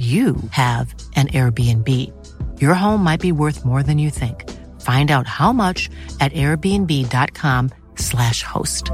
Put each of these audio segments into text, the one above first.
you have an Airbnb. Your home might be worth more than you think. Find out how much at airbnb.com/slash host.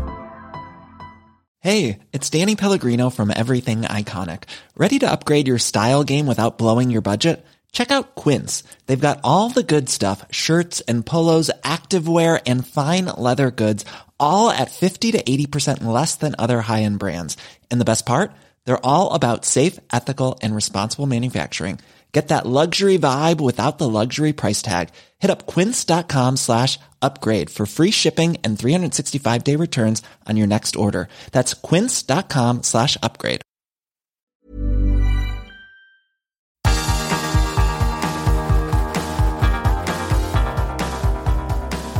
Hey, it's Danny Pellegrino from Everything Iconic. Ready to upgrade your style game without blowing your budget? Check out Quince. They've got all the good stuff shirts and polos, activewear, and fine leather goods, all at 50 to 80% less than other high end brands. And the best part? They're all about safe, ethical, and responsible manufacturing. Get that luxury vibe without the luxury price tag. Hit up quince.com slash upgrade for free shipping and 365 day returns on your next order. That's quince.com slash upgrade.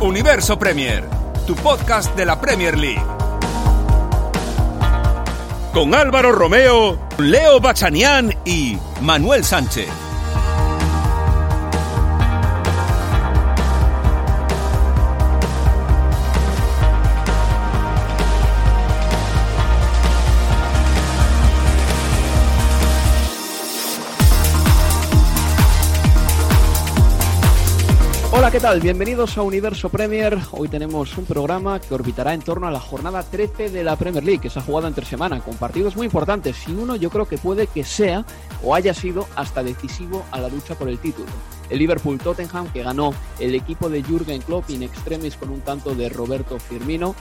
Universo Premier, tu podcast de la Premier League. Con Álvaro Romeo, Leo Bachanián y Manuel Sánchez. Hola, ¿qué tal? Bienvenidos a Universo Premier. Hoy tenemos un programa que orbitará en torno a la jornada 13 de la Premier League, que se ha jugado entre semana, con partidos muy importantes. Y uno yo creo que puede que sea o haya sido hasta decisivo a la lucha por el título. El Liverpool-Tottenham, que ganó el equipo de Jürgen Klopp in extremis con un tanto de Roberto Firmino.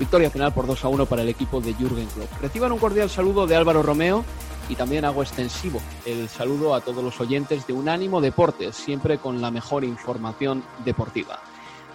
Victoria final por 2 a 1 para el equipo de Jürgen Klopp. Reciban un cordial saludo de Álvaro Romeo y también hago extensivo el saludo a todos los oyentes de Unánimo Deportes, siempre con la mejor información deportiva.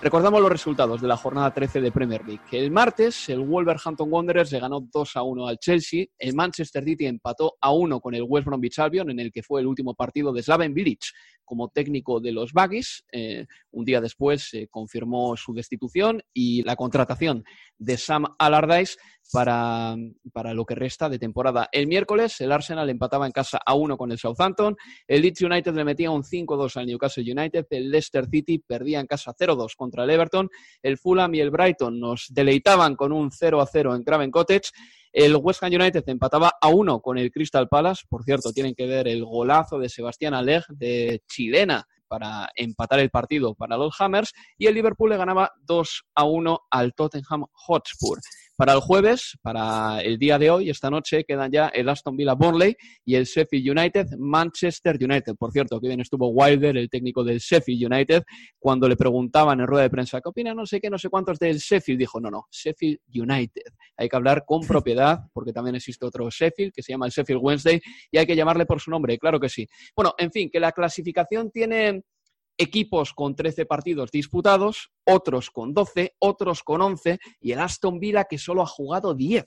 Recordamos los resultados de la jornada 13 de Premier League. El martes, el Wolverhampton Wanderers le ganó 2 a 1 al Chelsea. El Manchester City empató a 1 con el West Bromwich Albion, en el que fue el último partido de Slaven Village como técnico de los Baggies. Eh, un día después se confirmó su destitución y la contratación de Sam Allardyce para, para, lo que resta de temporada. El miércoles el Arsenal empataba en casa a 1 con el Southampton, el Leeds United le metía un 5-2 al Newcastle United, el Leicester City perdía en casa 0-2 contra el Everton, el Fulham y el Brighton nos deleitaban con un 0-0 en Craven Cottage el West Ham United empataba a uno con el Crystal Palace. Por cierto, tienen que ver el golazo de Sebastián Aleg de chilena para empatar el partido para los Hammers. Y el Liverpool le ganaba 2 a 1 al Tottenham Hotspur. Para el jueves, para el día de hoy, esta noche, quedan ya el Aston Villa Burnley y el Sheffield United Manchester United. Por cierto, que bien estuvo Wilder, el técnico del Sheffield United, cuando le preguntaban en rueda de prensa, ¿qué opina no sé qué, no sé cuántos del Sheffield? Dijo, no, no, Sheffield United. Hay que hablar con propiedad, porque también existe otro Sheffield, que se llama el Sheffield Wednesday, y hay que llamarle por su nombre, claro que sí. Bueno, en fin, que la clasificación tiene equipos con 13 partidos disputados, otros con 12, otros con 11 y el Aston Villa que solo ha jugado 10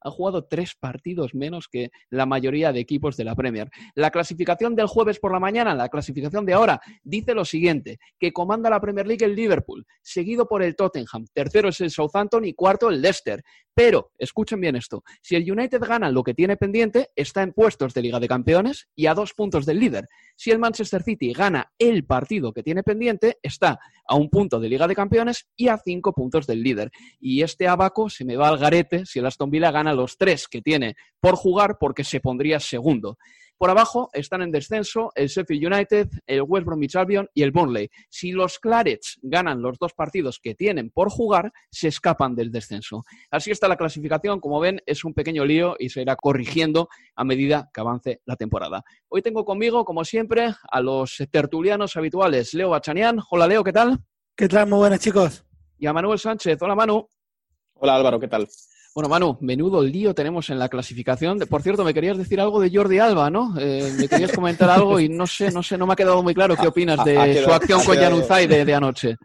ha jugado tres partidos menos que la mayoría de equipos de la Premier. La clasificación del jueves por la mañana, la clasificación de ahora, dice lo siguiente, que comanda la Premier League el Liverpool, seguido por el Tottenham, tercero es el Southampton y cuarto el Leicester. Pero, escuchen bien esto, si el United gana lo que tiene pendiente, está en puestos de Liga de Campeones y a dos puntos del líder. Si el Manchester City gana el partido que tiene pendiente, está a un punto de Liga de Campeones y a cinco puntos del líder. Y este abaco se me va al garete si el Aston Villa gana los tres que tiene por jugar porque se pondría segundo. Por abajo están en descenso el Sheffield United, el West Bromwich Albion y el Burnley. Si los Clarets ganan los dos partidos que tienen por jugar, se escapan del descenso. Así está la clasificación. Como ven, es un pequeño lío y se irá corrigiendo a medida que avance la temporada. Hoy tengo conmigo, como siempre, a los tertulianos habituales. Leo Bachanian. Hola, Leo, ¿qué tal? ¿Qué tal? Muy buenas, chicos. Y a Manuel Sánchez. Hola, Manu. Hola, Álvaro, ¿qué tal? Bueno, Manu, menudo lío tenemos en la clasificación. Por cierto, me querías decir algo de Jordi Alba, ¿no? Eh, me querías comentar algo y no sé, no sé, no me ha quedado muy claro qué opinas de su acción con Januzaj de, de, anoche.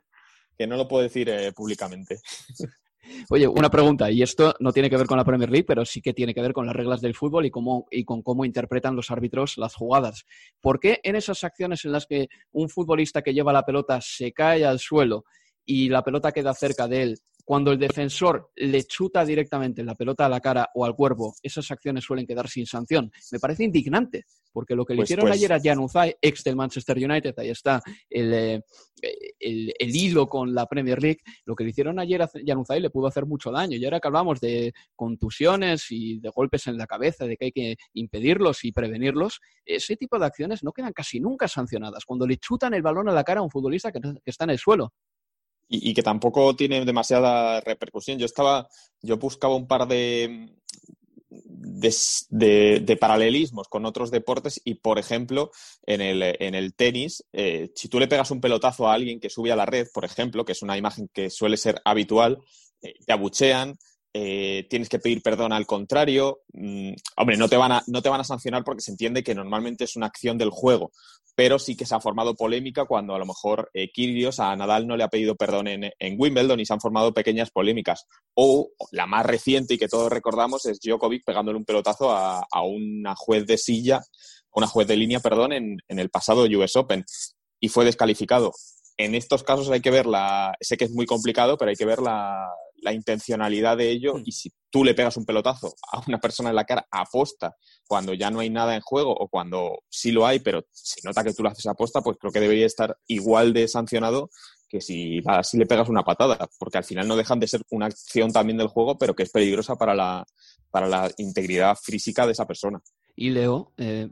Que no lo puedo decir eh, públicamente. Oye, una pregunta, y esto no tiene que ver con la Premier League, pero sí que tiene que ver con las reglas del fútbol y, cómo, y con cómo interpretan los árbitros las jugadas. ¿Por qué en esas acciones en las que un futbolista que lleva la pelota se cae al suelo y la pelota queda cerca de él, cuando el defensor le chuta directamente la pelota a la cara o al cuerpo, esas acciones suelen quedar sin sanción. Me parece indignante, porque lo que le pues, hicieron pues ayer a Jan Uzay, ex del Manchester United, ahí está eh, el, el, hilo con la Premier League, lo que le hicieron ayer a Jan Uzay le pudo hacer mucho daño. Y ahora que hablamos de contusiones y de golpes en la cabeza, de que hay que impedirlos y prevenirlos, ese tipo de acciones no quedan casi nunca sancionadas. Cuando le chutan el balón a la cara a un futbolista que está en el suelo, y, que tampoco tiene demasiada repercusión. Yo estaba, yo buscaba un par de, de, paralelismos con otros deportes y, por ejemplo, en el, en el tenis, eh, si tú le pegas un pelotazo a alguien que sube a la red, por ejemplo, que es una imagen que suele ser habitual, eh, te abuchean, eh, tienes que pedir perdón al contrario. Mm, hombre, no te, van a, no te van a sancionar porque se entiende que normalmente es una acción del juego, pero sí que se ha formado polémica cuando a lo mejor eh, Kyrgios a Nadal no le ha pedido perdón en, Wimbledon y se han formado pequeñas polémicas. O la más reciente y que todos recordamos es Djokovic pegándole un pelotazo a, una juez de silla, una juez de línea, perdón, en, en el pasado US Open y fue descalificado. En estos casos hay que ver la, sé que es muy complicado, pero hay que ver la, la intencionalidad de ello hmm. y si tú le pegas un pelotazo a una persona en la cara aposta cuando ya no hay nada en juego o cuando sí lo hay, pero se nota que tú lo haces aposta, pues creo que debería estar igual de sancionado que si, si le pegas una patada, porque al final no dejan de ser una acción también del juego, pero que es peligrosa para la, para la integridad física de esa persona. Y Leo, eh,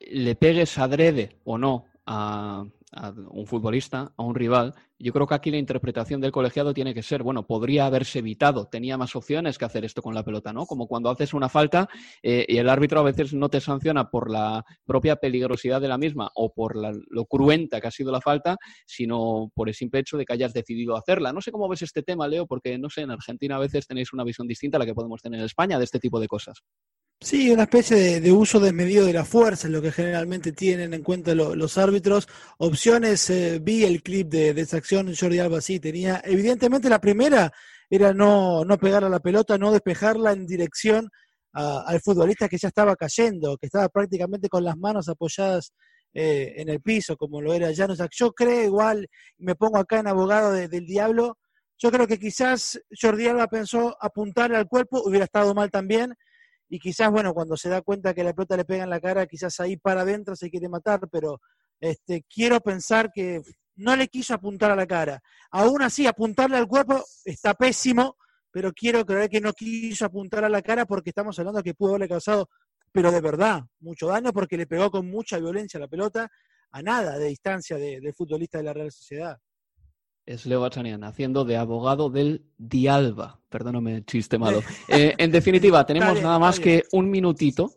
le pegues adrede o no a, a un futbolista, a un rival, yo creo que aquí la interpretación del colegiado tiene que ser, bueno, podría haberse evitado, tenía más opciones que hacer esto con la pelota, ¿no? Como cuando haces una falta eh, y el árbitro a veces no te sanciona por la propia peligrosidad de la misma o por lo cruenta que ha sido la falta, sino por el simple hecho de que hayas decidido hacerla. No sé cómo ves este tema, Leo, porque no sé, en Argentina a veces tenéis una visión distinta a la que podemos tener en España de este tipo de cosas. Sí, una especie de, uso desmedido de la fuerza, es lo que generalmente tienen en cuenta los árbitros. Opciones, eh, vi el clip de, esa acción, Jordi Alba sí tenía, evidentemente la primera era no, no pegar a la pelota, no despejarla en dirección al futbolista que ya estaba cayendo, que estaba prácticamente con las manos apoyadas eh, en el piso, como lo era Janus. Yo creo igual, me pongo acá en abogado del diablo, yo creo que quizás Jordi Alba pensó apuntarle al cuerpo, hubiera estado mal también, y quizás, bueno, cuando se da cuenta que la pelota le pega en la cara, quizás ahí para adentro se quiere matar, pero este, quiero pensar que no le quiso apuntar a la cara. Aún así, apuntarle al cuerpo está pésimo, pero quiero creer que no quiso apuntar a la cara porque estamos hablando que pudo haberle causado, pero de verdad, mucho daño porque le pegó con mucha violencia la pelota a nada de distancia del futbolista de la Real Sociedad es Leo Bachanian, haciendo de abogado del Dialba. Perdóname, chiste malo. Eh, en definitiva, tenemos nada más que un minutito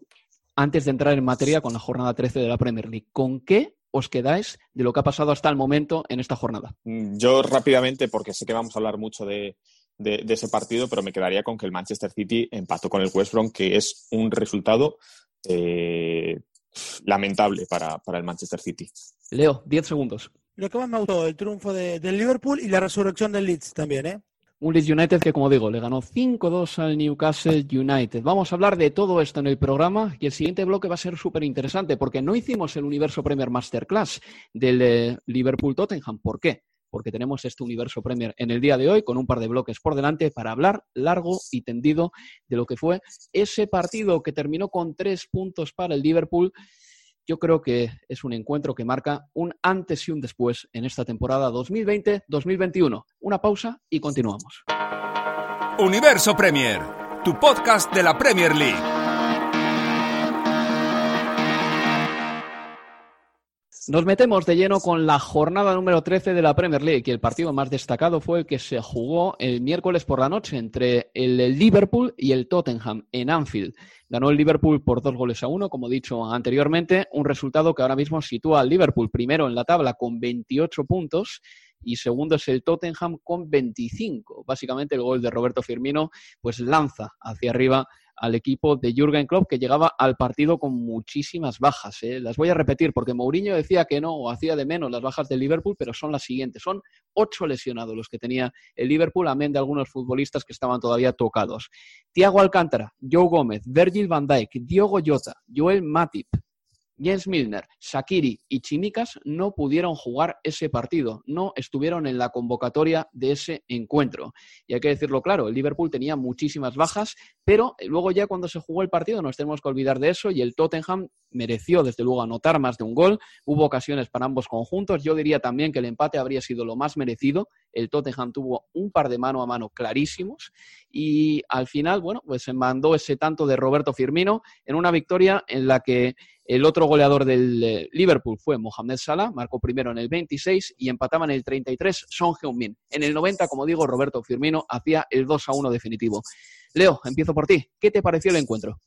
antes de entrar en materia con la jornada 13 de la Premier League. ¿Con qué os quedáis de lo que ha pasado hasta el momento en esta jornada? Mm, yo rápidamente, porque sé que vamos a hablar mucho de, ese partido, pero me quedaría con que el Manchester City empató con el West Brom, que es un resultado eh, lamentable para, para el Manchester City. Leo, 10 segundos. Lo que más me gustó, el triunfo de, del Liverpool y la resurrección del Leeds también, ¿eh? Un Leeds United que, como digo, le ganó 5-2 al Newcastle United. Vamos a hablar de todo esto en el programa y el siguiente bloque va a ser súper interesante porque no hicimos el Universo Premier Masterclass del eh, Liverpool-Tottenham. ¿Por qué? Porque tenemos este Universo Premier en el día de hoy con un par de bloques por delante para hablar largo y tendido de lo que fue ese partido que terminó con tres puntos para el Liverpool yo creo que es un encuentro que marca un antes y un después en esta temporada 2020-2021. Una pausa y continuamos. Universo Premier, tu podcast de la Premier League. Nos metemos de lleno con la jornada número 13 de la Premier League y el partido más destacado fue el que se jugó el miércoles por la noche entre el Liverpool y el Tottenham en Anfield. Ganó el Liverpool por dos goles a uno, como dicho anteriormente, un resultado que ahora mismo sitúa al Liverpool primero en la tabla con 28 puntos y segundo es el Tottenham con 25. Básicamente el gol de Roberto Firmino pues lanza hacia arriba al equipo de Jürgen Klopp, que llegaba al partido con muchísimas bajas. ¿eh? Las voy a repetir porque Mourinho decía que no, o hacía de menos las bajas del Liverpool, pero son las siguientes. Son ocho lesionados los que tenía el Liverpool, amén de algunos futbolistas que estaban todavía tocados. Tiago Alcántara, Joe Gómez, Virgil van Dijk, Diogo Jota, Joel Matip, Jens Milner, Shakiri y Chimicas no pudieron jugar ese partido, no estuvieron en la convocatoria de ese encuentro. Y hay que decirlo claro, el Liverpool tenía muchísimas bajas, pero luego ya cuando se jugó el partido nos tenemos que olvidar de eso y el Tottenham mereció desde luego anotar más de un gol. Hubo ocasiones para ambos conjuntos. Yo diría también que el empate habría sido lo más merecido. El Tottenham tuvo un par de mano a mano clarísimos y al final, bueno, pues se mandó ese tanto de Roberto Firmino en una victoria en la que el otro goleador del eh, Liverpool fue Mohamed Salah, marcó primero en el 26 y empataba en el 33 Son Heung-min. En el 90, como digo, Roberto Firmino hacía el 2 a 1 definitivo. Leo, empiezo por ti. ¿Qué te pareció el encuentro?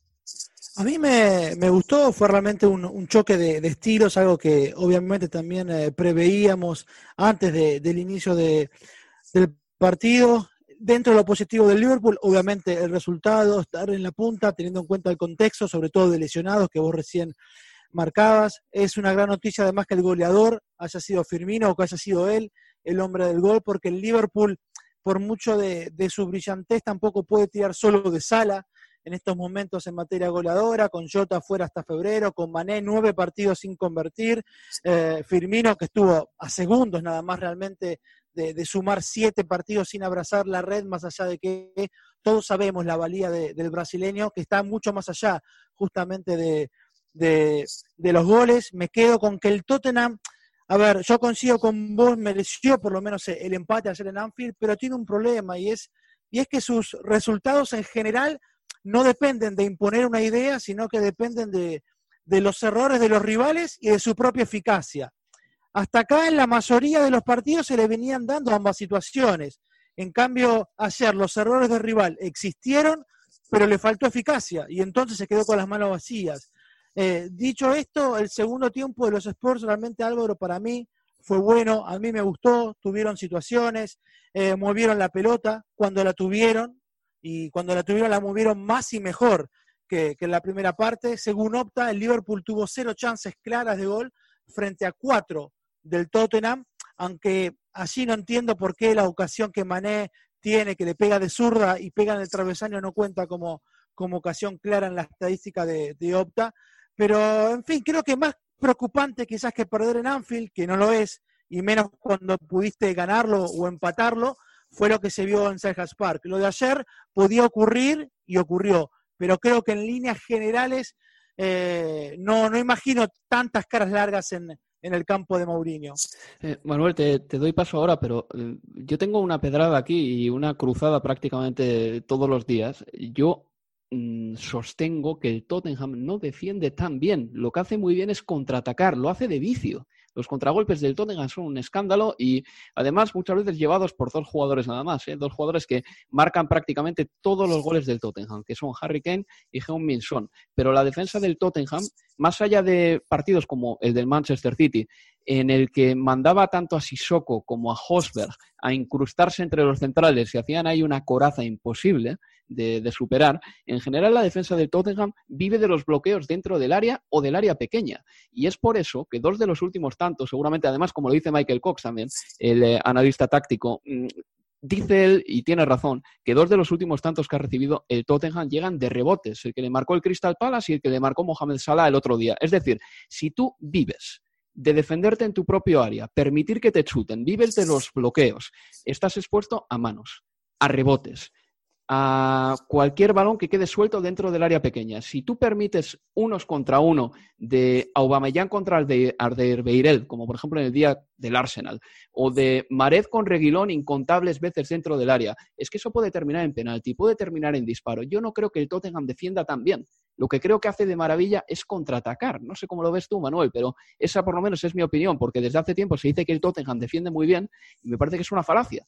A mí me, gustó, fue realmente un, choque de, estilos, algo que obviamente también eh, preveíamos antes del inicio del partido. Dentro de lo positivo del Liverpool, obviamente el resultado, estar en la punta, teniendo en cuenta el contexto, sobre todo de lesionados que vos recién marcabas. Es una gran noticia además que el goleador haya sido Firmino o que haya sido él el hombre del gol, porque el Liverpool, por mucho de, de su brillantez, tampoco puede tirar solo de sala en estos momentos en materia goleadora, con Jota fuera hasta febrero, con Mané nueve partidos sin convertir, eh, Firmino que estuvo a segundos nada más realmente de, sumar siete partidos sin abrazar la red, más allá de que todos sabemos la valía del brasileño, que está mucho más allá justamente de, los goles. Me quedo con que el Tottenham... A ver, yo coincido con vos, mereció por lo menos el empate ayer en Anfield, pero tiene un problema y es, y es que sus resultados en general no dependen de imponer una idea, sino que dependen de, los errores de los rivales y de su propia eficacia. Hasta acá en la mayoría de los partidos se le venían dando ambas situaciones. En cambio, ayer los errores del rival existieron, pero le faltó eficacia y entonces se quedó con las manos vacías. Eh, dicho esto, el segundo tiempo de los Sports realmente Álvaro para mí fue bueno, a mí me gustó, tuvieron situaciones, eh, movieron la pelota cuando la tuvieron, y cuando la tuvieron la movieron más y mejor que, en la primera parte. Según Opta, el Liverpool tuvo cero chances claras de gol frente a cuatro del Tottenham, aunque allí no entiendo por qué la ocasión que Mané tiene, que le pega de zurda y pega en el travesaño, no cuenta como, como ocasión clara en la estadística de Opta. Pero, en fin, creo que más preocupante quizás que perder en Anfield, que no lo es, y menos cuando pudiste ganarlo o empatarlo, fue lo que se vio en Selhurst Park. Lo de ayer podía ocurrir y ocurrió, pero creo que en líneas generales eh, no, no imagino tantas caras largas en, el campo de Mourinho. Eh, Manuel, te, doy paso ahora, pero eh, yo tengo una pedrada aquí y una cruzada prácticamente todos los días. Yo mm, sostengo que el Tottenham no defiende tan bien. Lo que hace muy bien es contraatacar, lo hace de vicio. Los contragolpes del Tottenham son un escándalo y además muchas veces llevados por dos jugadores nada más, ¿eh? dos jugadores que marcan prácticamente todos los goles del Tottenham, que son Harry Kane y Heung-Min Son. Pero la defensa del Tottenham, más allá de partidos como el del Manchester City, en el que mandaba tanto a Sissoko como a Hosberg a incrustarse entre los centrales y hacían ahí una coraza imposible de, superar, en general la defensa del Tottenham vive de los bloqueos dentro del área o del área pequeña. Y es por eso que dos de los últimos tantos, seguramente además, como lo dice Michael Cox también, el eh, analista táctico, mm, dice él, y tiene razón, que dos de los últimos tantos que ha recibido el Tottenham llegan de rebotes, el que le marcó el Crystal Palace y el que le marcó Mohamed Salah el otro día. Es decir, si tú vives de defenderte en tu propio área, permitir que te chuten, vives de los bloqueos, estás expuesto a manos, a rebotes, a cualquier balón que quede suelto dentro del área pequeña. Si tú permites unos contra uno de Aubameyang contra el de Arder como por ejemplo en el día del Arsenal, o de Mared con Reguilón incontables veces dentro del área, es que eso puede terminar en penalti, puede terminar en disparo. Yo no creo que el Tottenham defienda tan bien. Lo que creo que hace de maravilla es contraatacar. No sé cómo lo ves tú, Manuel, pero esa por lo menos es mi opinión, porque desde hace tiempo se dice que el Tottenham defiende muy bien y me parece que es una falacia.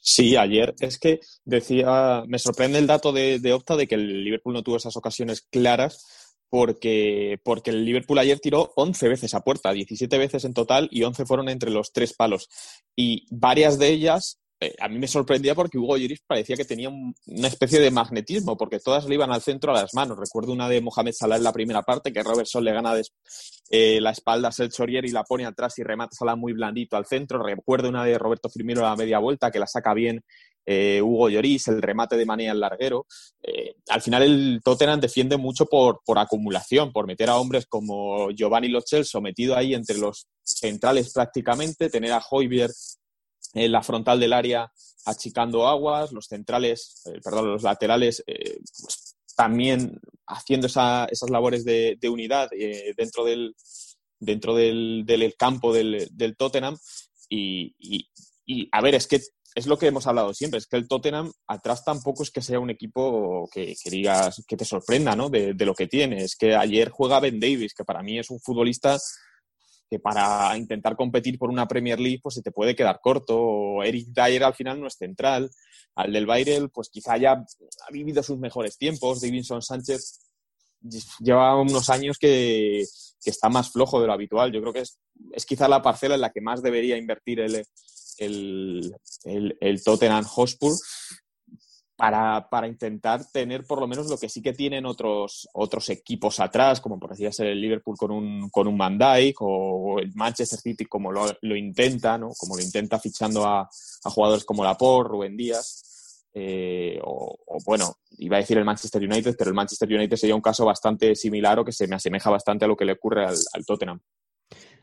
Sí, ayer es que decía, me sorprende el dato de, de, Opta de que el Liverpool no tuvo esas ocasiones claras porque, porque el Liverpool ayer tiró 11 veces a puerta, 17 veces en total y 11 fueron entre los tres palos. Y varias de ellas eh, a mí me sorprendía porque Hugo Lloris parecía que tenía una especie de magnetismo, porque todas le iban al centro a las manos. Recuerdo una de Mohamed Salah en la primera parte, que Robertson le gana eh, la espalda a Selchorier y la pone atrás y remata Salah muy blandito al centro. Recuerdo una de Roberto Firmino a la media vuelta, que la saca bien eh, Hugo Lloris, el remate de manía al larguero. al final el Tottenham defiende mucho por, por acumulación, por meter a hombres como Giovanni Lochel sometido ahí entre los centrales prácticamente, tener a Hoybier en la frontal del área achicando aguas, los centrales, eh, perdón, los laterales eh, pues, también haciendo esas labores de, unidad eh, dentro del dentro del, campo del, Tottenham y, a ver, es que es lo que hemos hablado siempre, es que el Tottenham atrás tampoco es que sea un equipo que, digas que te sorprenda ¿no? de, de, lo que tiene. Es que ayer juega Ben Davis, que para mí es un futbolista que para intentar competir por una Premier League pues se te puede quedar corto. Eric Dyer al final no es central. Al del pues quizá ya ha vivido sus mejores tiempos. Davinson Sánchez lleva unos años que, está más flojo de lo habitual. Yo creo que es, es quizá la parcela en la que más debería invertir el, el, el, el Tottenham Hotspur para, para, intentar tener por lo menos lo que sí que tienen otros, otros equipos atrás, como por decir el Liverpool con un, con un Van Dijk o el Manchester City como lo, lo intenta, ¿no? como lo intenta fichando a, a jugadores como Laporte, Rubén Díaz, eh, o, bueno, iba a decir el Manchester United, pero el Manchester United sería un caso bastante similar o que se me asemeja bastante a lo que le ocurre al Tottenham.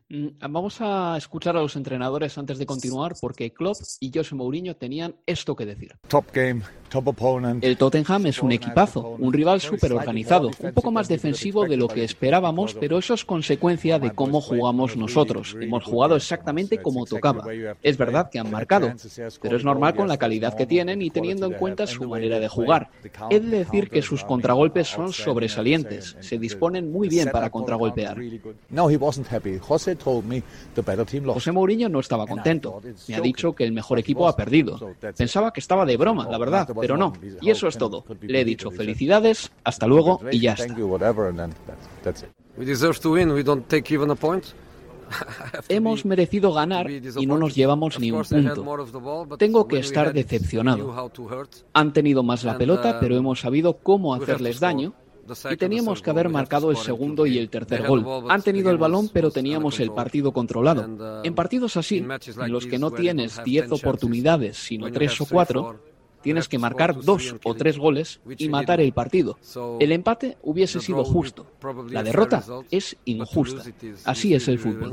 Mm, vamos a escuchar a los entrenadores antes de continuar porque Klopp y José Mourinho tenían esto que decir. Top game, top opponent. El Tottenham es un equipazo, un rival súper organizado, un poco más defensivo de lo que esperábamos, pero eso es consecuencia de cómo jugamos nosotros. Hemos jugado exactamente como tocaba. Es verdad que han marcado, pero es normal con la calidad que tienen y teniendo en cuenta su manera de jugar. He de decir que sus contragolpes son sobresalientes, se disponen muy bien para contragolpear. No, he wasn't happy. José José Mourinho no estaba contento. Me ha dicho que el mejor equipo ha perdido. Pensaba que estaba de broma, la verdad, pero no. Y eso es todo. Le he dicho felicidades, hasta luego y ya está. Hemos merecido ganar y no nos llevamos ni un punto. Tengo que estar decepcionado. Han tenido más la pelota, pero hemos sabido cómo hacerles daño y teníamos que haber marcado el segundo y el tercer gol. Han tenido el balón, pero teníamos el partido controlado. Uh, en partidos así, en los que no tienes 10 oportunidades, sino 3 o 4, tienes que marcar dos o tres goles y matar el partido. El empate hubiese sido justo. La derrota es injusta. Así es el fútbol.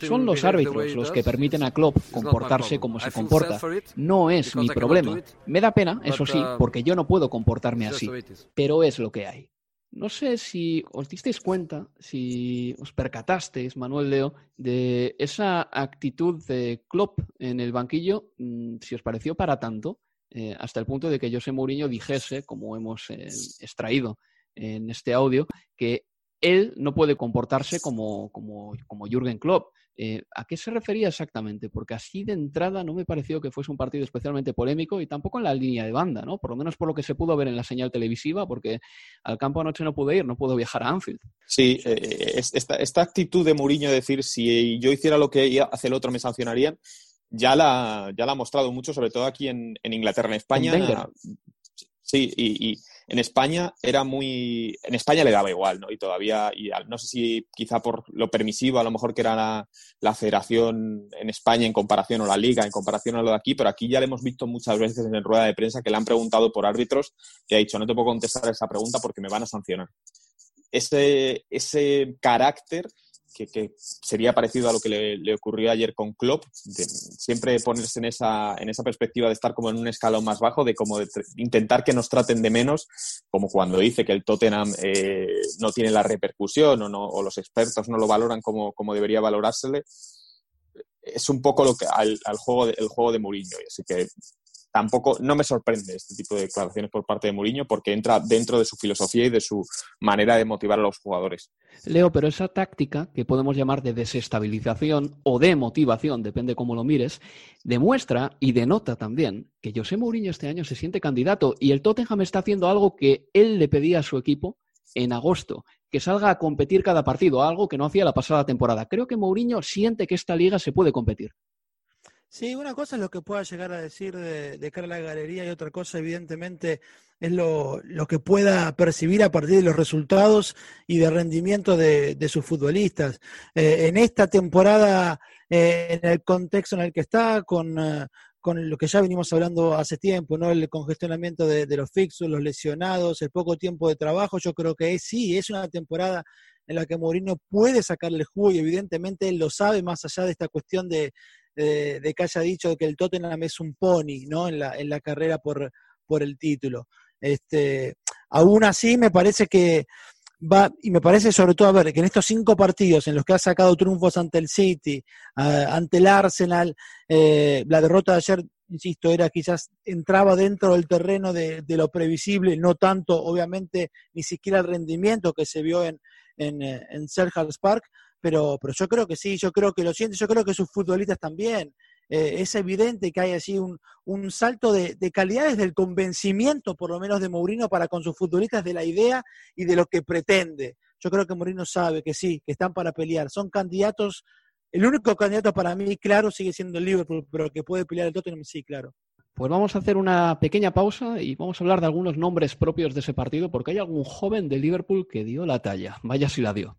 Son los árbitros los que permiten a Klopp comportarse como se comporta. No es mi problema. Me da pena, eso sí, uh, porque yo no puedo comportarme así. Pero es lo que hay. No sé si os disteis cuenta, si os percatasteis, Manuel Leo, de esa actitud de Klopp en el banquillo, mm, si os pareció para tanto, eh, hasta el punto de que José Mourinho dijese, como hemos eh, extraído en este audio, que él no puede comportarse como, como, como Jürgen Klopp. Eh, ¿A qué se refería exactamente? Porque así de entrada no me pareció que fuese un partido especialmente polémico y tampoco en la línea de banda, ¿no? Por lo menos por lo que se pudo ver en la señal televisiva, porque al campo anoche no pude ir, no puedo viajar a Anfield. Sí, eh, esta, esta, actitud de Mourinho de decir si yo hiciera lo que hace el otro me sancionarían, ya la, ya la ha mostrado mucho, sobre todo aquí en, en Inglaterra, en España. Sí, y, en España era muy. En España le daba igual, ¿no? Y todavía, y no sé si quizá por lo permisivo, a lo mejor que era la, federación en España en comparación o la liga en comparación a lo de aquí, pero aquí ya le hemos visto muchas veces en rueda de prensa que le han preguntado por árbitros y ha dicho, no te puedo contestar esa pregunta porque me van a sancionar. Ese, ese carácter que, sería parecido a lo que le, ocurrió ayer con Klopp, siempre ponerse en esa, en esa perspectiva de estar como en un escalón más bajo, de como intentar que nos traten de menos, como cuando dice que el Tottenham eh, no tiene la repercusión o, no, o los expertos no lo valoran como, como debería valorársele. Es un poco lo que al, juego de, el juego de Mourinho, así que tampoco no me sorprende este tipo de declaraciones por parte de Mourinho porque entra dentro de su filosofía y de su manera de motivar a los jugadores. Leo, pero esa táctica que podemos llamar de desestabilización o de motivación, depende cómo lo mires, demuestra y denota también que José Mourinho este año se siente candidato y el Tottenham está haciendo algo que él le pedía a su equipo en agosto, que salga a competir cada partido, algo que no hacía la pasada temporada. Creo que Mourinho siente que esta liga se puede competir. Sí, una cosa es lo que pueda llegar a decir de, cara a la galería y otra cosa, evidentemente, es lo, que pueda percibir a partir de los resultados y de rendimiento de, sus futbolistas. Eh, en esta temporada, eh, en el contexto en el que está, con, eh, con lo que ya venimos hablando hace tiempo, ¿no? El congestionamiento de, los fixos, los lesionados, el poco tiempo de trabajo, yo creo que sí, es una temporada en la que Mourinho puede sacarle jugo y evidentemente él lo sabe más allá de esta cuestión de, de, que haya dicho que el Tottenham es un pony, ¿no? En la, en la carrera por, por el título. Este, aún así, me parece que va, y me parece sobre todo, a ver, que en estos cinco partidos en los que ha sacado triunfos ante el City, ante el Arsenal, eh, la derrota de ayer, insisto, era quizás entraba dentro del terreno de, lo previsible, no tanto, obviamente, ni siquiera el rendimiento que se vio en, en, eh, en Park, pero, pero yo creo que sí, yo creo que lo siente, yo creo que sus futbolistas también. Eh, es evidente que hay así un, un salto de, de, calidad desde el convencimiento, por lo menos, de Mourinho para con sus futbolistas de la idea y de lo que pretende. Yo creo que Mourinho sabe que sí, que están para pelear. Son candidatos, el único candidato para mí, claro, sigue siendo el Liverpool, pero que puede pelear el Tottenham, sí, claro. Pues vamos a hacer una pequeña pausa y vamos a hablar de algunos nombres propios de ese partido, porque hay algún joven de Liverpool que dio la talla. Vaya si la dio.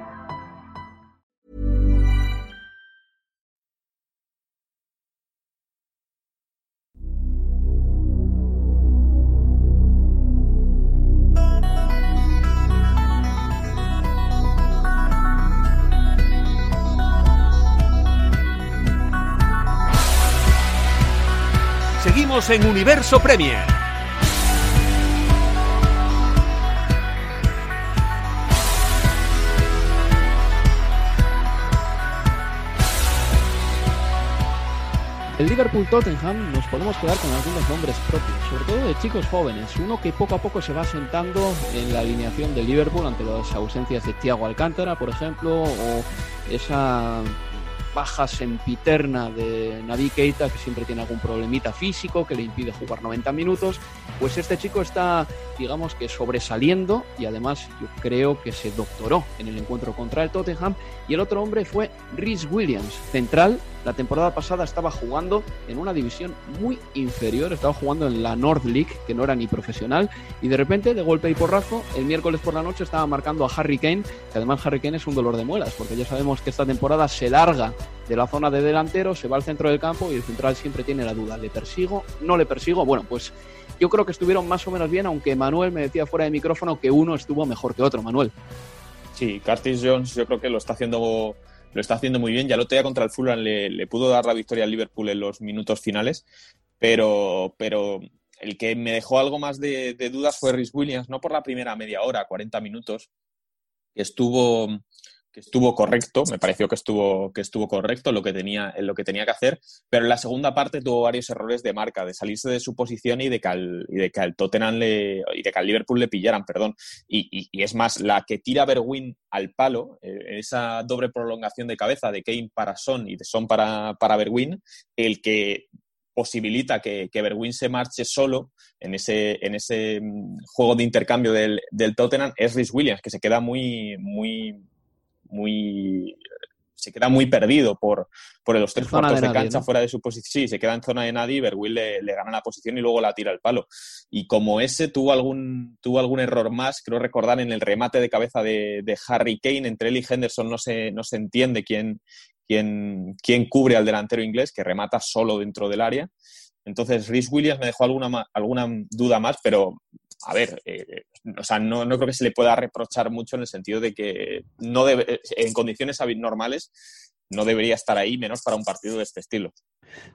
En Universo Premier. El Liverpool Tottenham nos podemos quedar con algunos nombres propios, sobre todo de chicos jóvenes. Uno que poco a poco se va sentando en la alineación del Liverpool ante las ausencias de Thiago Alcántara, por ejemplo, o esa baja sempiterna de Navi Keita, que siempre tiene algún problemita físico que le impide jugar 90 minutos, pues este chico está, digamos que sobresaliendo y además yo creo que se doctoró en el encuentro contra el Tottenham. Y el otro hombre fue Rhys Williams, central. La temporada pasada estaba jugando en una división muy inferior, estaba jugando en la North League, que no era ni profesional, y de repente, de golpe y porrazo, el miércoles por la noche estaba marcando a Harry Kane, que además Harry Kane es un dolor de muelas, porque ya sabemos que esta temporada se larga de la zona de delantero, se va al centro del campo y el central siempre tiene la duda, ¿le persigo? ¿No le persigo? Bueno, pues yo creo que estuvieron más o menos bien, aunque Manuel me decía fuera de micrófono que uno estuvo mejor que otro, Manuel. Sí, Curtis Jones yo creo que lo está haciendo lo está haciendo muy bien. Ya lo tenía contra el Fulham le, pudo dar la victoria al Liverpool en los minutos finales, pero, pero el que me dejó algo más de, de dudas fue Rhys Williams, no por la primera media hora, 40 minutos, que estuvo que estuvo correcto, me pareció que estuvo, que estuvo correcto lo que, tenía, en lo que tenía que hacer, pero en la segunda parte tuvo varios errores de marca, de salirse de su posición y de que al, y de que al Tottenham le, y de que al Liverpool le pillaran, perdón. Y, es más, la que tira Berwin al palo, eh, esa doble prolongación de cabeza de Kane para Son y de Son para, para Berwin, el que posibilita que, que Berwin se marche solo en ese, en ese mm, juego de intercambio del, del Tottenham es Rhys Williams, que se queda muy, muy, muy se queda muy perdido por, por los tres cuartos de, cancha fuera de su posición. Sí, se queda en zona de nadie y Berwill le, le, gana la posición y luego la tira al palo. Y como ese tuvo algún, tuvo algún error más, creo recordar en el remate de cabeza de, de Harry Kane, entre él y Henderson no se, no se entiende quién, quién, quién cubre al delantero inglés, que remata solo dentro del área. Entonces, Rhys Williams me dejó alguna, alguna duda más, pero a ver, eh, o sea, no, no, creo que se le pueda reprochar mucho en el sentido de que no debe, en condiciones normales no debería estar ahí, menos para un partido de este estilo.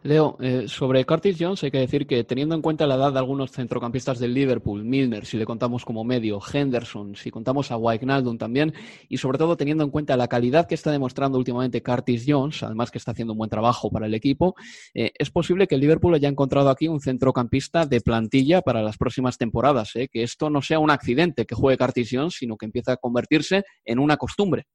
Leo, eh, sobre Curtis Jones hay que decir que teniendo en cuenta la edad de algunos centrocampistas del Liverpool, Milner, si le contamos como medio, Henderson, si contamos a Wijnaldum también, y sobre todo teniendo en cuenta la calidad que está demostrando últimamente Curtis Jones, además que está haciendo un buen trabajo para el equipo, eh, es posible que el Liverpool haya encontrado aquí un centrocampista de plantilla para las próximas temporadas, eh, que esto no sea un accidente que juegue Curtis Jones, sino que empiece a convertirse en una costumbre.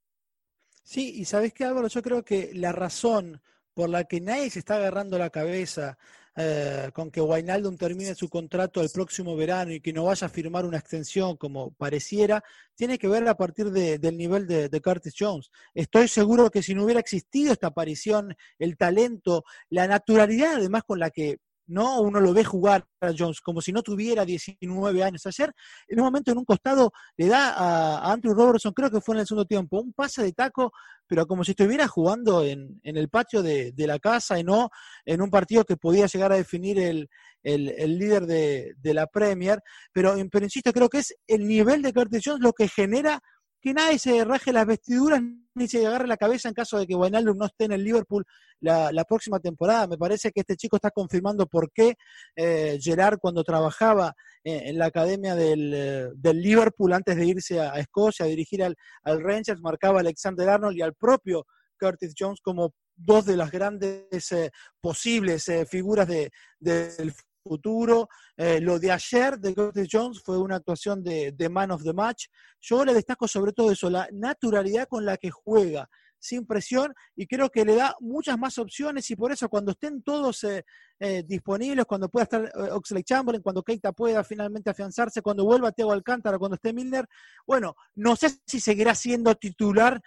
Sí, y sabes qué, Álvaro, yo creo que la razón por la que nadie se está agarrando la cabeza eh, con que Wijnaldum termine su contrato el próximo verano y que no vaya a firmar una extensión como pareciera, tiene que ver a partir del nivel de, de, Curtis Jones. Estoy seguro que si no hubiera existido esta aparición, el talento, la naturalidad además con la que ¿no? Uno lo ve jugar a Jones como si no tuviera 19 años. Ayer, en un momento, en un costado, le da a, Andrew Robertson, creo que fue en el segundo tiempo, un pase de taco, pero como si estuviera jugando en, el patio de, la casa y no en un partido que podía llegar a definir el, líder de, la Premier. Pero, pero insisto, creo que es el nivel de Curtis Jones lo que genera que nadie se raje las vestiduras ni se agarre la cabeza en caso de que Wijnaldum no esté en el Liverpool la, próxima temporada. Me parece que este chico está confirmando por qué eh, Gerard cuando trabajaba en, la academia eh, del, Liverpool antes de irse a, Escocia a dirigir al, Rangers marcaba a Alexander Arnold y al propio Curtis Jones como dos de las grandes eh, posibles figuras de, del futuro. Eh, lo de ayer de Curtis Jones fue una actuación de, man of the match. Yo le destaco sobre todo eso, la naturalidad con la que juega, sin presión, y creo que le da muchas más opciones y por eso cuando estén todos eh, eh, disponibles, cuando pueda estar Oxley Chamberlain, cuando Keita pueda finalmente afianzarse, cuando vuelva Teo Alcántara, cuando esté Milner, bueno, no sé si seguirá siendo titular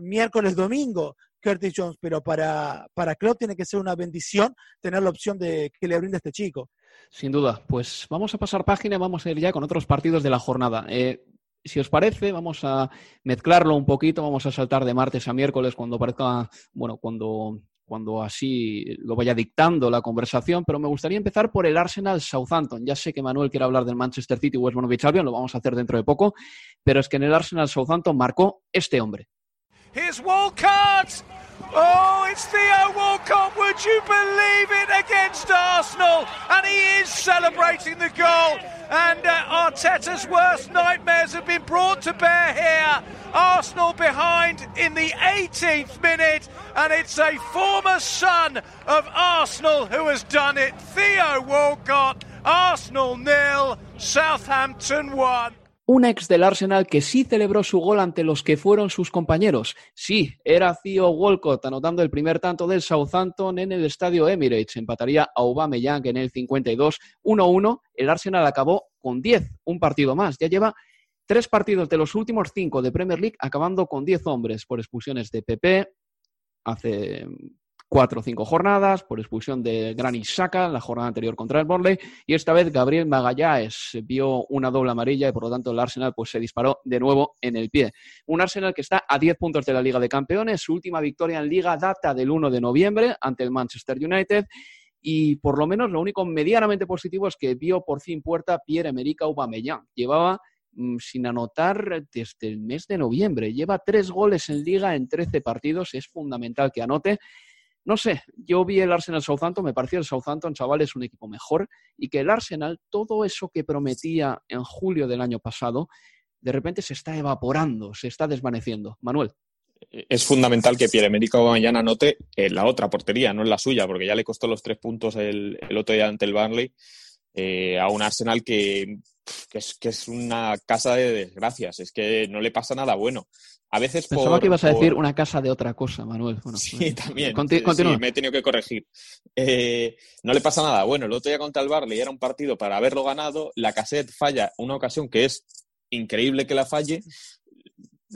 miércoles, domingo, Jones, pero para, para Klopp tiene que ser una bendición tener la opción de que le brinde este chico. Sin duda, pues vamos a pasar página vamos a ir ya con otros partidos de la jornada. Eh, si os parece, vamos a mezclarlo un poquito, vamos a saltar de martes a miércoles cuando parezca, bueno, cuando, cuando así lo vaya dictando la conversación, pero me gustaría empezar por el Arsenal Southampton. Ya sé que Manuel quiere hablar del Manchester City West Bromwich Albion, lo vamos a hacer dentro de poco, pero es que en el Arsenal Southampton marcó este hombre. Here's Walcott. Oh, it's Theo Walcott. Would you believe it against Arsenal? And he is celebrating the goal. And uh, Arteta's worst nightmares have been brought to bear here. Arsenal behind in the 18th minute. And it's a former son of Arsenal who has done it. Theo Walcott. Arsenal nil. Southampton 1. Un ex del Arsenal que sí celebró su gol ante los que fueron sus compañeros. Sí, era Theo Walcott anotando el primer tanto del Southampton en el estadio Emirates. Empataría a Aubameyang en el 52, 1-1. El Arsenal acabó con 10, un partido más. Ya lleva tres partidos de los últimos cinco de Premier League acabando con 10 hombres por expulsiones de PP hace cuatro o cinco jornadas por expulsión de Granit Saka la jornada anterior contra el Borley y esta vez Gabriel Magallanes vio una doble amarilla y por lo tanto el Arsenal pues se disparó de nuevo en el pie. Un Arsenal que está a 10 puntos de la Liga de Campeones, su última victoria en Liga data del 1 de noviembre ante el Manchester United y por lo menos lo único medianamente positivo es que vio por fin puerta Pierre-Emerick Aubameyang. Llevaba mm, sin anotar desde el mes de noviembre. Lleva tres goles en liga en 13 partidos. Es fundamental que anote. No sé, yo vi el Arsenal Southampton, me pareció el Southampton, chaval, es un equipo mejor y que el Arsenal, todo eso que prometía en julio del año pasado, de repente se está evaporando, se está desvaneciendo. Manuel es fundamental que Pierre-Emerick Aubameyang anote en la otra portería, no en la suya, porque ya le costó los tres puntos el, otro día ante el Burnley eh, a un Arsenal que, es, que es una casa de desgracias, es que no le pasa nada bueno. A veces Pensaba que ibas a decir una casa de otra cosa, Manuel. sí, también. me he tenido que corregir. Eh, no le pasa nada bueno. El otro día contra el Barley era un partido para haberlo ganado. La cassette falla una ocasión que es increíble que la falle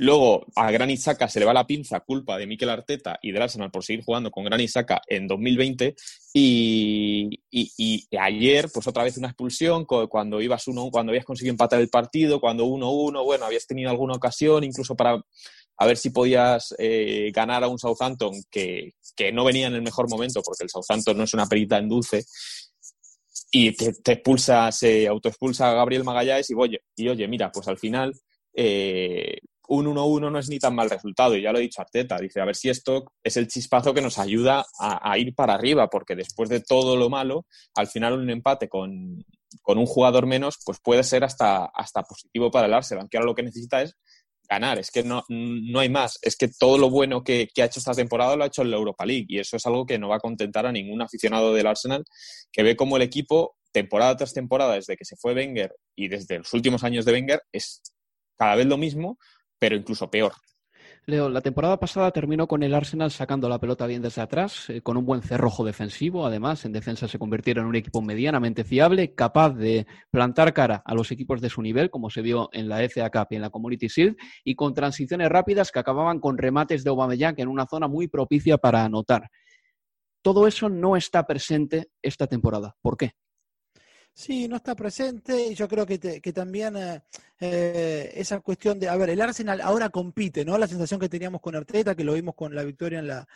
Luego a Gran Isaka se le va la pinza, culpa de Mikel Arteta y del Arsenal por seguir jugando con Gran Isaka en 2020. Y, ayer, pues otra vez una expulsión, cuando ibas uno, cuando habías conseguido empatar el partido, cuando 1-1, bueno, habías tenido alguna ocasión, incluso para a ver si podías eh, ganar a un Southampton que, no venía en el mejor momento, porque el Southampton no es una perita en dulce. Y te, expulsa, se autoexpulsa a Gabriel Magallanes y oye, y oye, mira, pues al final eh, un 1-1 no es ni tan mal resultado, y ya lo ha dicho Arteta, dice, a ver si esto es el chispazo que nos ayuda a, ir para arriba, porque después de todo lo malo, al final un empate con, un jugador menos, pues puede ser hasta, hasta positivo para el Arsenal, que ahora lo que necesita es ganar, es que no, no hay más, es que todo lo bueno que, que, ha hecho esta temporada lo ha hecho en la Europa League, y eso es algo que no va a contentar a ningún aficionado del Arsenal, que ve como el equipo, temporada tras temporada, desde que se fue Wenger y desde los últimos años de Wenger, es cada vez lo mismo, pero incluso peor. Leo, la temporada pasada terminó con el Arsenal sacando la pelota bien desde atrás, eh, con un buen cerrojo defensivo. Además, en defensa se convirtieron en un equipo medianamente fiable, capaz de plantar cara a los equipos de su nivel, como se vio en la FA y en la Community Shield, y con transiciones rápidas que acababan con remates de Aubameyang en una zona muy propicia para anotar. Todo eso no está presente esta temporada. ¿Por qué? Sí, no está presente y yo creo que, que también eh, eh, esa cuestión de, a ver, el Arsenal ahora compite, ¿no? La sensación que teníamos con Arteta, que lo vimos con la victoria en la,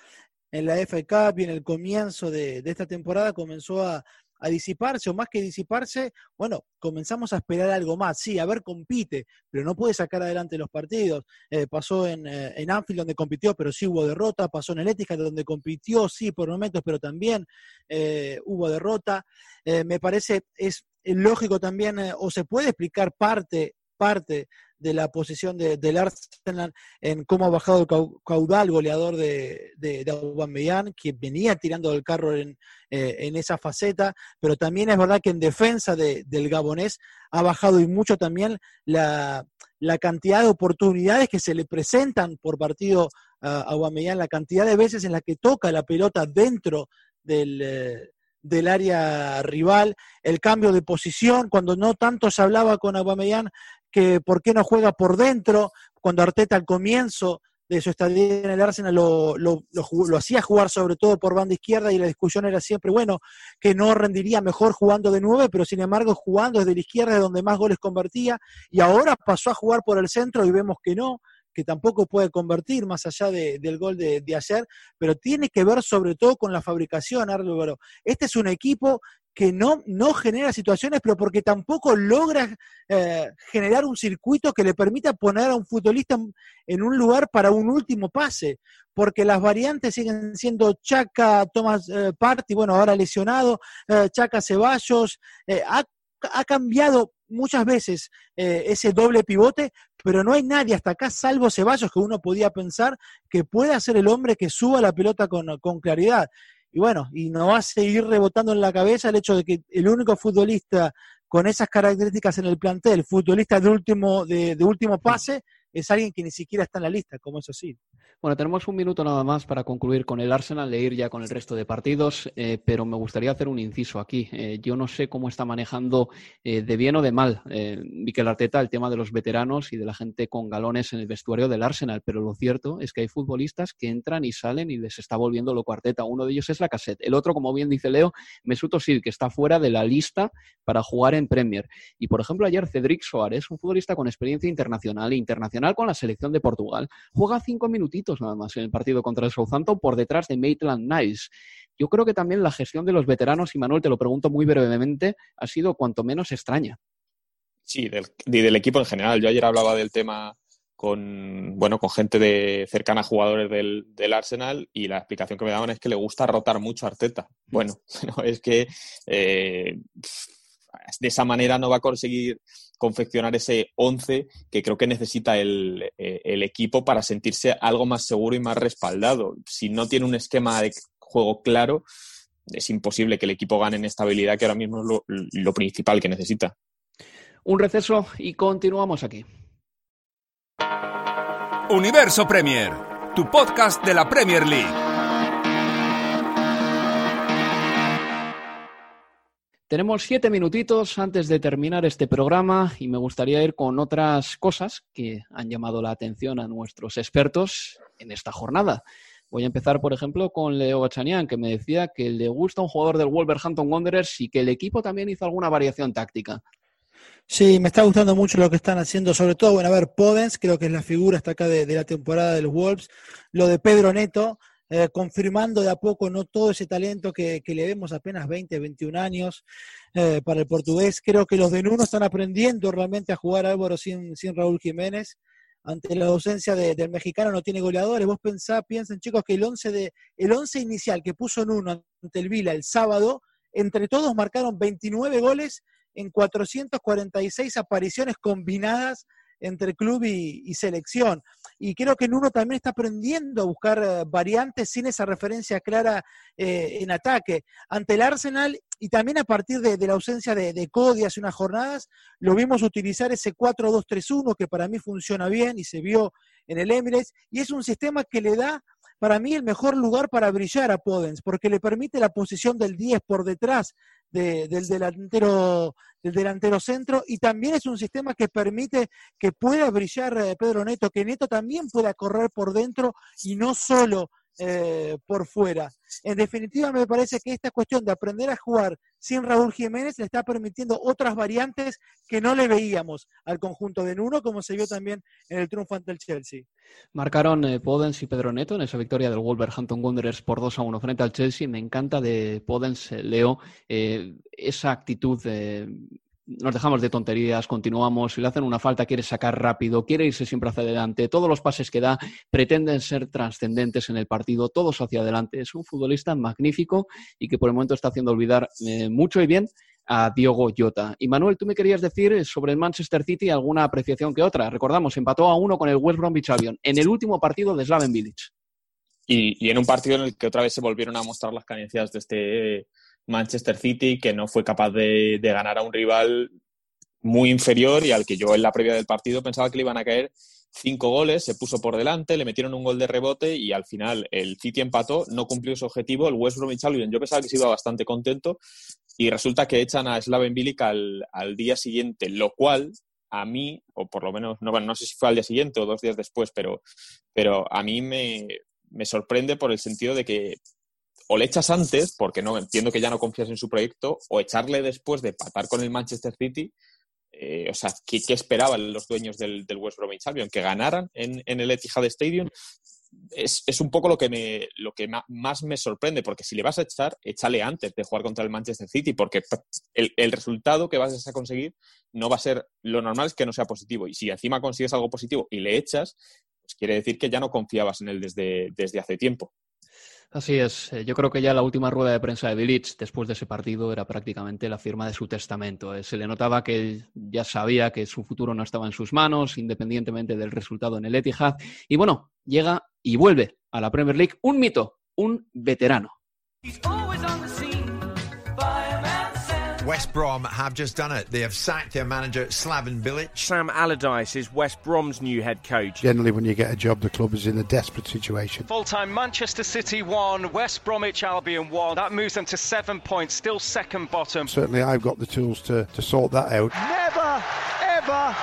en la Cup y en el comienzo de, de esta temporada comenzó a, a disiparse, o más que disiparse, bueno, comenzamos a esperar algo más. Sí, a ver, compite, pero no puede sacar adelante los partidos. Eh, pasó en, eh, en, Anfield donde compitió, pero sí hubo derrota. Pasó en el Etihad donde compitió, sí, por momentos, pero también eh, hubo derrota. me parece, es lógico también, o se puede explicar parte, parte de la posición de, del Arsenal en cómo ha bajado el caudal goleador de, de, Aubameyang, que venía tirando del carro en, eh, en, esa faceta, pero también es verdad que en defensa del gabonés ha bajado y mucho también la, la cantidad de oportunidades que se le presentan por partido a Aubameyang, la cantidad de veces en la que toca la pelota dentro del... Eh, del área rival, el cambio de posición, cuando no tanto se hablaba con Aubameyang que por qué no juega por dentro, cuando Arteta al comienzo de su estadía en el Arsenal lo, lo, lo, hacía jugar sobre todo por banda izquierda y la discusión era siempre, bueno, que no rendiría mejor jugando de nueve, pero sin embargo jugando desde la izquierda de donde más goles convertía y ahora pasó a jugar por el centro y vemos que no, que tampoco puede convertir más allá del gol de, de, ayer, pero tiene que ver sobre todo con la fabricación, Álvaro. Este es un equipo que no, no genera situaciones, pero porque tampoco logra eh, generar un circuito que le permita poner a un futbolista en un lugar para un último pase, porque las variantes siguen siendo Chaca, Thomas eh, bueno, ahora lesionado, eh, Chaca Ceballos, ha, ha, cambiado muchas veces ese doble pivote, pero no hay nadie hasta acá, salvo Ceballos, que uno podía pensar que puede ser el hombre que suba la pelota con, con claridad. Y bueno, y nos va a seguir rebotando en la cabeza el hecho de que el único futbolista con esas características en el plantel, futbolista de último, de, último pase, es alguien que ni siquiera está en la lista, como eso sí. Bueno, tenemos un minuto nada más para concluir con el Arsenal, de ir ya con el resto de partidos, eh, pero me gustaría hacer un inciso aquí. Eh, yo no sé cómo está manejando eh, de bien o de mal Mikel Arteta el tema de los veteranos y de la gente con galones en el vestuario del Arsenal, pero lo cierto es que hay futbolistas que entran y salen y les está volviendo loco Arteta. Uno de ellos es la cassette. El otro, como bien dice Leo, Mesut Özil, que está fuera de la lista para jugar en Premier. Y, por ejemplo, ayer Cedric Soares, un futbolista con experiencia internacional e internacional con la selección de Portugal, juega cinco minutitos nada más en el partido contra el Southampton por detrás de Maitland Niles. Yo creo que también la gestión de los veteranos, y Manuel te lo pregunto muy brevemente, ha sido cuanto menos extraña. Sí, del, del equipo en general. Yo ayer hablaba del tema con bueno con gente de cercana a jugadores del, Arsenal y la explicación que me daban es que le gusta rotar mucho a Arteta. Bueno, es que eh, de esa manera no va a conseguir confeccionar ese 11 que creo que necesita el, eh, el, equipo para sentirse algo más seguro y más respaldado. Si no tiene un esquema de juego claro, es imposible que el equipo gane en estabilidad, que ahora mismo es lo, lo principal que necesita. Un receso y continuamos aquí. Universo Premier, tu podcast de la Premier League. Tenemos siete minutitos antes de terminar este programa y me gustaría ir con otras cosas que han llamado la atención a nuestros expertos en esta jornada. Voy a empezar, por ejemplo, con Leo Bachanian, que me decía que le gusta un jugador del Wolverhampton Wanderers y que el equipo también hizo alguna variación táctica. Sí, me está gustando mucho lo que están haciendo, sobre todo, bueno, a ver, Podens, creo que es la figura hasta acá de, la temporada de los Wolves, lo de Pedro Neto, eh, confirmando de a poco no todo ese talento que, le vemos apenas 20, 21 años eh, para el portugués. Creo que los de Nuno están aprendiendo realmente a jugar Álvaro sin, sin Raúl Jiménez. Ante la ausencia del mexicano no tiene goleadores. Vos pensá, piensen chicos que el 11, de, el 11 inicial que puso Nuno ante el Vila el sábado, entre todos marcaron 29 goles en 446 apariciones combinadas entre club y, selección. Y creo que Nuno también está aprendiendo a buscar eh, variantes sin esa referencia clara eh, en ataque. Ante el Arsenal y también a partir de, la ausencia de, de, Cody hace unas jornadas, lo vimos utilizar ese 4-2-3-1 que para mí funciona bien y se vio en el Emirates. Y es un sistema que le da para mí el mejor lugar para brillar a Podens, porque le permite la posición del 10 por detrás del, delantero, del delantero centro y también es un sistema que permite que pueda brillar eh, Pedro Neto, que Neto también pueda correr por dentro y no solo eh, por fuera. En definitiva, me parece que esta cuestión de aprender a jugar sin Raúl Jiménez le está permitiendo otras variantes que no le veíamos al conjunto de Nuno, como se vio también en el triunfo ante el Chelsea. Marcaron eh, Podens y Pedro Neto en esa victoria del Wolverhampton Wanderers por 2 a 1 frente al Chelsea. Me encanta de Podens, eh, Leo, esa actitud nos dejamos de tonterías, continuamos, si le hacen una falta quiere sacar rápido, quiere irse siempre hacia adelante, todos los pases que da pretenden ser trascendentes en el partido, todos hacia adelante. Es un futbolista magnífico y que por el momento está haciendo olvidar eh, mucho y bien a Diogo Jota. Y Manuel, tú me querías decir sobre el Manchester City alguna apreciación que otra. Recordamos, empató a uno con el West Bromwich Albion en el último partido de Slaven Village. Y, y, en un partido en el que otra vez se volvieron a mostrar las carencias de este Manchester City, que no fue capaz de, ganar a un rival muy inferior y al que yo en la previa del partido pensaba que le iban a caer cinco goles, se puso por delante, le metieron un gol de rebote y al final el City empató, no cumplió su objetivo, el West Bromwich Albion yo pensaba que se iba bastante contento y resulta que echan a Slaven Bilic al, al día siguiente, lo cual a mí, o por lo menos, no, no sé si fue al día siguiente o dos días después, pero, pero a mí me, me sorprende por el sentido de que o le echas antes, porque no entiendo que ya no confías en su proyecto, o echarle después de patar con el Manchester City. Eh, o sea, ¿qué, esperaban los dueños del, West Bromwich Albion? ¿Que ganaran en, el Etihad Stadium? Es, un poco lo que, me, lo que más me sorprende, porque si le vas a echar, échale antes de jugar contra el Manchester City, porque el, el, resultado que vas a conseguir no va a ser, lo normal es que no sea positivo. Y si encima consigues algo positivo y le echas, pues quiere decir que ya no confiabas en él desde, desde hace tiempo. Así es. Eh, yo creo que ya la última rueda de prensa de Bilic después de ese partido era prácticamente la firma de su testamento. Eh, se le notaba que ya sabía que su futuro no estaba en sus manos, independientemente del resultado en el Etihad. Y bueno, llega y vuelve a la Premier League un mito, un veterano. West Brom have just done it. They have sacked their manager, Slaven Bilic. Sam Allardyce is West Brom's new head coach. Generally, when you get a job, the club is in a desperate situation. Full time Manchester City 1, West Bromwich Albion 1. That moves them to seven points, still second bottom. Certainly, I've got the tools to, to sort that out. Never, ever,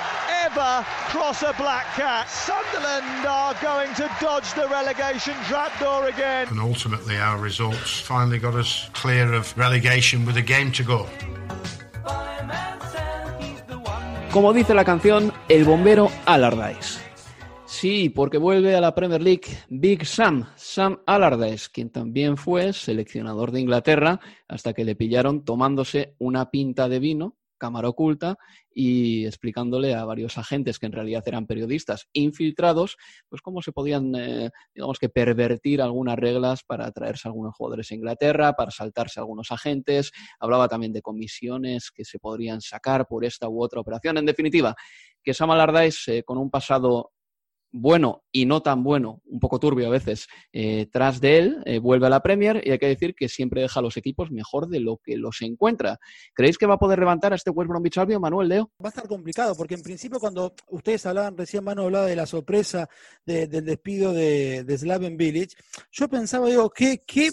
ever cross a black cat. Sunderland are going to dodge the relegation trapdoor again. And ultimately, our results finally got us clear of relegation with a game to go. Como dice la canción, el bombero Allardyce. Sí, porque vuelve a la Premier League Big Sam, Sam Allardyce, quien también fue seleccionador de Inglaterra hasta que le pillaron tomándose una pinta de vino cámara oculta y explicándole a varios agentes que en realidad eran periodistas infiltrados, pues cómo se podían, eh, digamos que, pervertir algunas reglas para atraerse a algunos jugadores a Inglaterra, para saltarse a algunos agentes. Hablaba también de comisiones que se podrían sacar por esta u otra operación. En definitiva, que Sam Allardyce, eh, con un pasado bueno y no tan bueno, un poco turbio a veces, eh, tras de él, eh, vuelve a la Premier y hay que decir que siempre deja a los equipos mejor de lo que los encuentra. ¿Creéis que va a poder levantar a este West Bromwich Albion, Manuel Leo? Va a estar complicado porque en principio cuando ustedes hablaban, recién Manu hablaba de la sorpresa del despido de, Slaven Village, yo pensaba, digo, ¿qué, qué,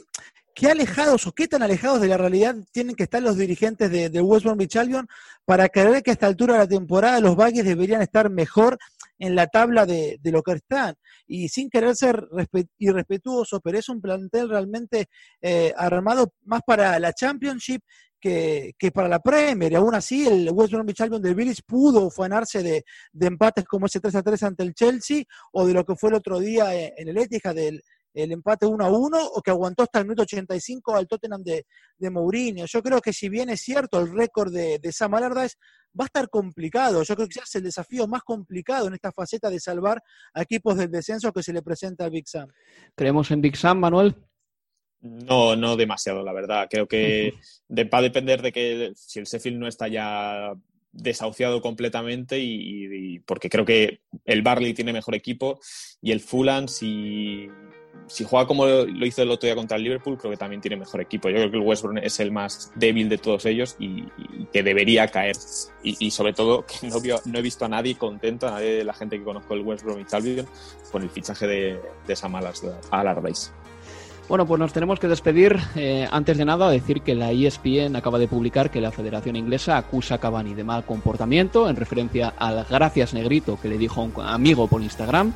qué alejados o qué tan alejados de la realidad tienen que estar los dirigentes de, West Bromwich Albion para creer que a esta altura de la temporada los Baggies deberían estar mejor en la tabla de, lo que están. Y sin querer ser irrespetuoso, pero es un plantel realmente eh, armado más para la Championship que, para la Premier. Y aún así, el West Bromwich Albion de Village pudo ufanarse de, de, empates como ese 3 a 3 ante el Chelsea o de lo que fue el otro día en el Etihad del el empate 1 a 1 o que aguantó hasta el minuto 85 al Tottenham de, de Mourinho. Yo creo que si bien es cierto el récord de, de Sam Allardyce, va a estar complicado. Yo creo que es el desafío más complicado en esta faceta de salvar a equipos del descenso que se le presenta al Big Sam. ¿Creemos en Big Sam, Manuel? No, no demasiado, la verdad. Creo que de, va a depender de que si el Sheffield no está ya desahuciado completamente y, y, porque creo que el Barley tiene mejor equipo y el Fulham si si juega como lo hizo el otro día contra el Liverpool, creo que también tiene mejor equipo. Yo creo que el West es el más débil de todos ellos y, que debería caer. Y, sobre todo, que no, he visto a nadie contento, a nadie de la gente que conozco el West y Albion, con el fichaje de, de Sam Allardyce. Bueno, pues nos tenemos que despedir. Eh, antes de nada, decir que la ESPN acaba de publicar que la Federación Inglesa acusa a Cavani de mal comportamiento en referencia al gracias negrito que le dijo a un amigo por Instagram.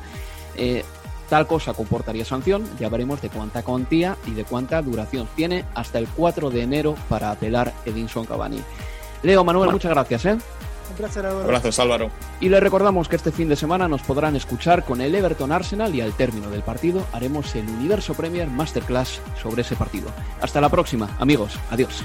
Eh, Tal cosa comportaría sanción, ya veremos de cuánta cuantía y de cuánta duración tiene hasta el 4 de enero para apelar Edinson Cavani. Leo, Manuel, bueno. muchas gracias. ¿eh? Un placer, Álvaro. Gracias, Álvaro. Y les recordamos que este fin de semana nos podrán escuchar con el Everton Arsenal y al término del partido haremos el Universo Premier Masterclass sobre ese partido. Hasta la próxima, amigos. Adiós.